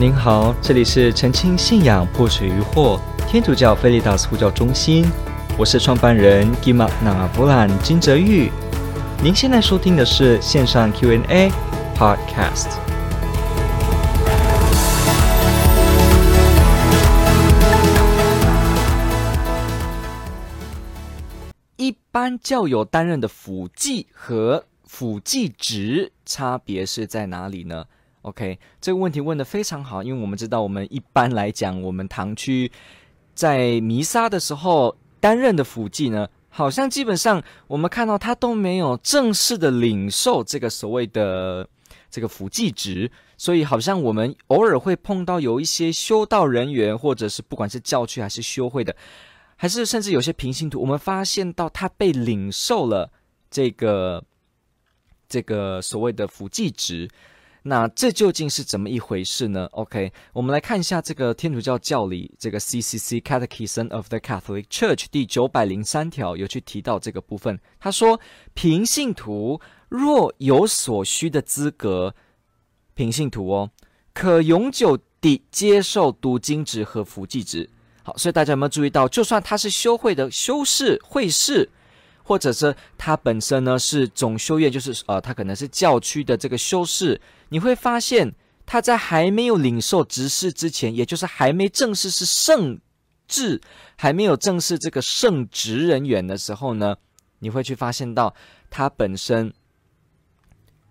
您好，这里是澄清信仰破除疑惑天主教菲利达斯呼叫中心，我是创办人吉玛那布兰金泽玉。您现在收听的是线上 Q&A Podcast。一般教友担任的辅祭和辅祭职差别是在哪里呢？OK，这个问题问的非常好，因为我们知道，我们一般来讲，我们堂区在弥撒的时候担任的辅祭呢，好像基本上我们看到他都没有正式的领受这个所谓的这个辅祭职，所以好像我们偶尔会碰到有一些修道人员，或者是不管是教区还是修会的，还是甚至有些平信徒，我们发现到他被领受了这个这个所谓的辅祭职。那这究竟是怎么一回事呢？OK，我们来看一下这个天主教教理，这个 CCC Catechism of the Catholic Church 第九百零三条有去提到这个部分。他说，平信徒若有所需的资格，平信徒哦，可永久地接受读经职和辅祭职。好，所以大家有没有注意到，就算他是修会的修士、会士。或者是他本身呢是总修院，就是呃，他可能是教区的这个修士。你会发现他在还没有领受执事之前，也就是还没正式是圣职，还没有正式这个圣职人员的时候呢，你会去发现到他本身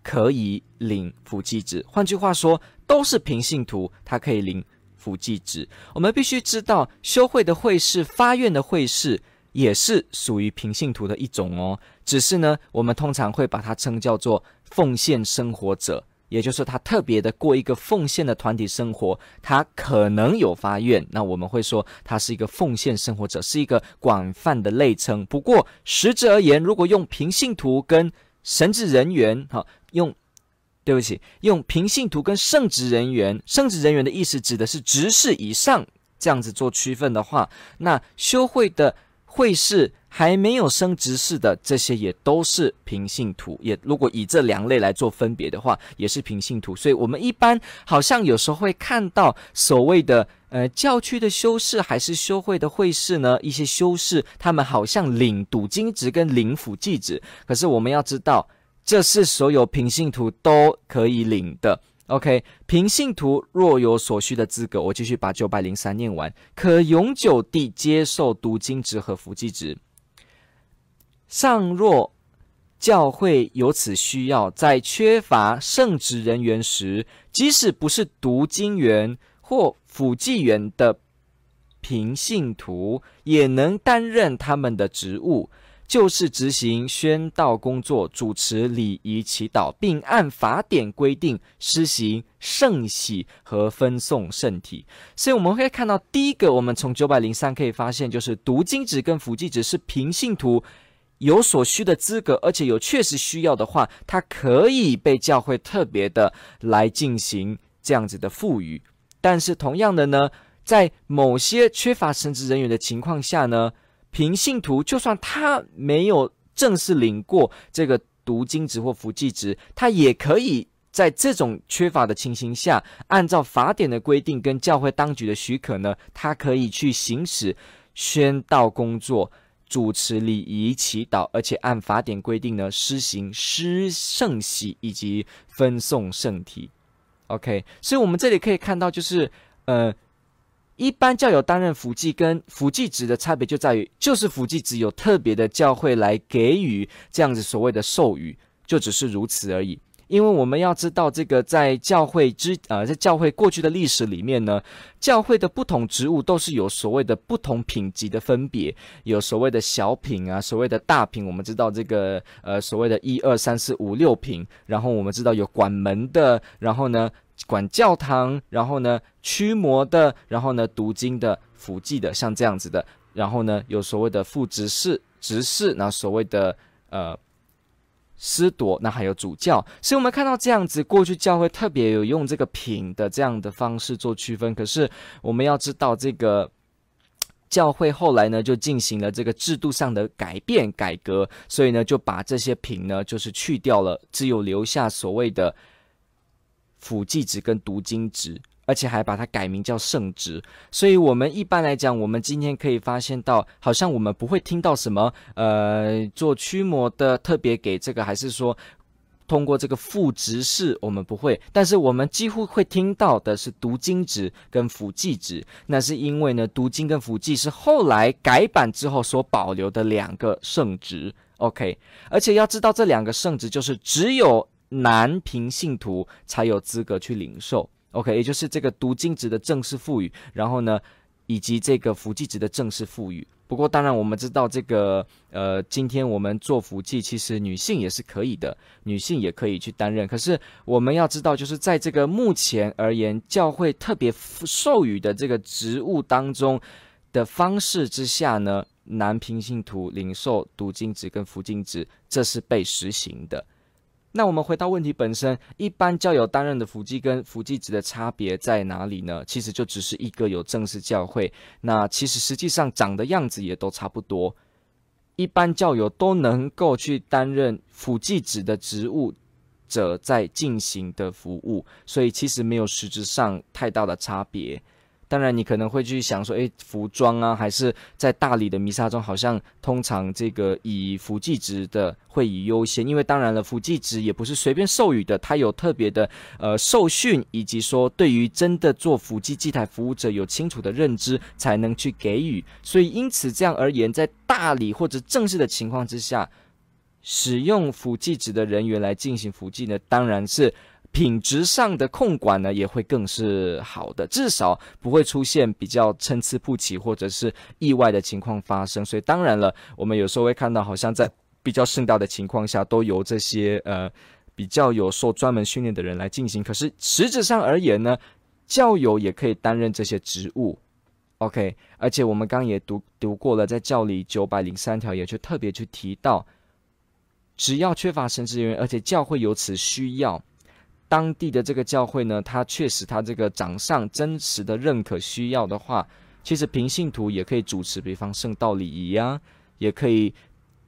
可以领辅祭职。换句话说，都是平信徒，他可以领辅祭职。我们必须知道，修会的会士、发愿的会士。也是属于平信徒的一种哦，只是呢，我们通常会把它称叫做奉献生活者，也就是他特别的过一个奉献的团体生活，他可能有发愿，那我们会说他是一个奉献生活者，是一个广泛的类称。不过实质而言，如果用平信徒跟神职人员，哈，用，对不起，用平信徒跟圣职人员，圣职人员的意思指的是执事以上这样子做区分的话，那修会的。会士还没有升执事的，这些也都是平信徒。也如果以这两类来做分别的话，也是平信徒。所以，我们一般好像有时候会看到所谓的呃教区的修士还是修会的会士呢，一些修士他们好像领读经职跟领辅祭职。可是我们要知道，这是所有平信徒都可以领的。OK，平信徒若有所需的资格，我继续把九百零三念完，可永久地接受读经职和辅祭职。尚若教会有此需要，在缺乏圣职人员时，即使不是读经员或辅祭员的平信徒，也能担任他们的职务。就是执行宣道工作、主持礼仪、祈祷，并按法典规定施行圣洗和分送圣体。所以我们会看到，第一个，我们从九百零三可以发现，就是读经纸跟辅祭纸是平信徒有所需的资格，而且有确实需要的话，它可以被教会特别的来进行这样子的赋予。但是同样的呢，在某些缺乏神职人员的情况下呢，平信徒就算他没有正式领过这个读经职或辅祭职，他也可以在这种缺乏的情形下，按照法典的规定跟教会当局的许可呢，他可以去行使宣道工作、主持礼仪、祈祷，而且按法典规定呢，施行施圣洗以及分送圣体。OK，所以我们这里可以看到，就是呃。一般教友担任辅祭跟辅祭职的差别就在于，就是辅祭职有特别的教会来给予这样子所谓的授予，就只是如此而已。因为我们要知道，这个在教会之呃，在教会过去的历史里面呢，教会的不同职务都是有所谓的不同品级的分别，有所谓的小品啊，所谓的大品。我们知道这个呃，所谓的一二三四五六品，然后我们知道有管门的，然后呢。管教堂，然后呢，驱魔的，然后呢，读经的、辅祭的，像这样子的，然后呢，有所谓的副执事、执事，那所谓的呃司铎，那还有主教。所以我们看到这样子，过去教会特别有用这个品的这样的方式做区分。可是我们要知道，这个教会后来呢，就进行了这个制度上的改变改革，所以呢，就把这些品呢，就是去掉了，只有留下所谓的。辅祭职跟读经职，而且还把它改名叫圣职。所以，我们一般来讲，我们今天可以发现到，好像我们不会听到什么呃做驱魔的特别给这个，还是说。通过这个副职事，我们不会，但是我们几乎会听到的是读经职跟辅祭职。那是因为呢，读经跟辅祭是后来改版之后所保留的两个圣职。OK，而且要知道这两个圣职就是只有男平信徒才有资格去领受。OK，也就是这个读经职的正式赋予，然后呢，以及这个辅祭职的正式赋予。不过，当然我们知道这个，呃，今天我们做辅祭，其实女性也是可以的，女性也可以去担任。可是我们要知道，就是在这个目前而言，教会特别授予的这个职务当中的方式之下呢，男平信徒领受读经职跟辅祭职，这是被实行的。那我们回到问题本身，一般教友担任的辅祭跟辅祭职的差别在哪里呢？其实就只是一个有正式教会，那其实实际上长的样子也都差不多。一般教友都能够去担任辅祭职的职务者在进行的服务，所以其实没有实质上太大的差别。当然，你可能会去想说，诶，服装啊，还是在大理的弥撒中，好像通常这个以辅祭职的会以优先，因为当然了，辅祭职也不是随便授予的，它有特别的呃受训，以及说对于真的做辅祭祭台服务者有清楚的认知，才能去给予。所以因此这样而言，在大理或者正式的情况之下，使用辅祭职的人员来进行辅祭呢，当然是。品质上的控管呢，也会更是好的，至少不会出现比较参差不齐或者是意外的情况发生。所以当然了，我们有时候会看到，好像在比较盛大的情况下，都由这些呃比较有受专门训练的人来进行。可是实质上而言呢，教友也可以担任这些职务。OK，而且我们刚也读读过了，在教理九百零三条也就特别去提到，只要缺乏神职人员，而且教会有此需要。当地的这个教会呢，他确实他这个长上真实的认可需要的话，其实平信徒也可以主持，比方圣道礼仪呀，也可以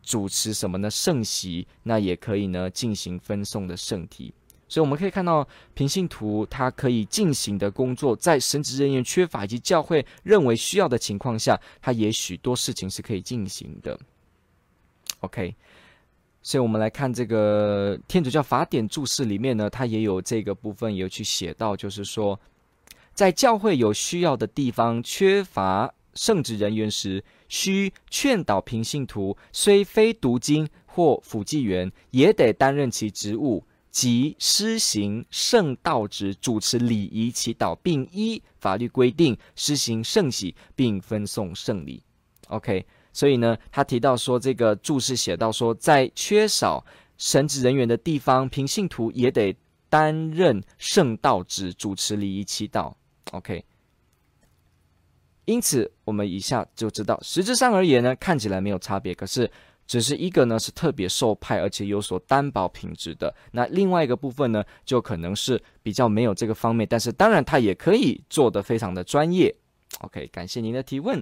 主持什么呢？圣席，那也可以呢进行分送的圣体。所以我们可以看到，平信徒他可以进行的工作，在神职人员缺乏以及教会认为需要的情况下，他也许多事情是可以进行的。OK。所以，我们来看这个天主教法典注释里面呢，它也有这个部分，有去写到，就是说，在教会有需要的地方缺乏圣职人员时，需劝导平信徒，虽非读经或辅祭员，也得担任其职务，即施行圣道职，主持礼仪祈祷，并依法律规定施行圣洗，并分送圣礼。OK。所以呢，他提到说，这个注释写到说，在缺少神职人员的地方，平信徒也得担任圣道职，主持礼仪祈祷。OK，因此我们以下就知道，实质上而言呢，看起来没有差别，可是只是一个呢是特别受派，而且有所担保品质的。那另外一个部分呢，就可能是比较没有这个方面，但是当然他也可以做得非常的专业。OK，感谢您的提问。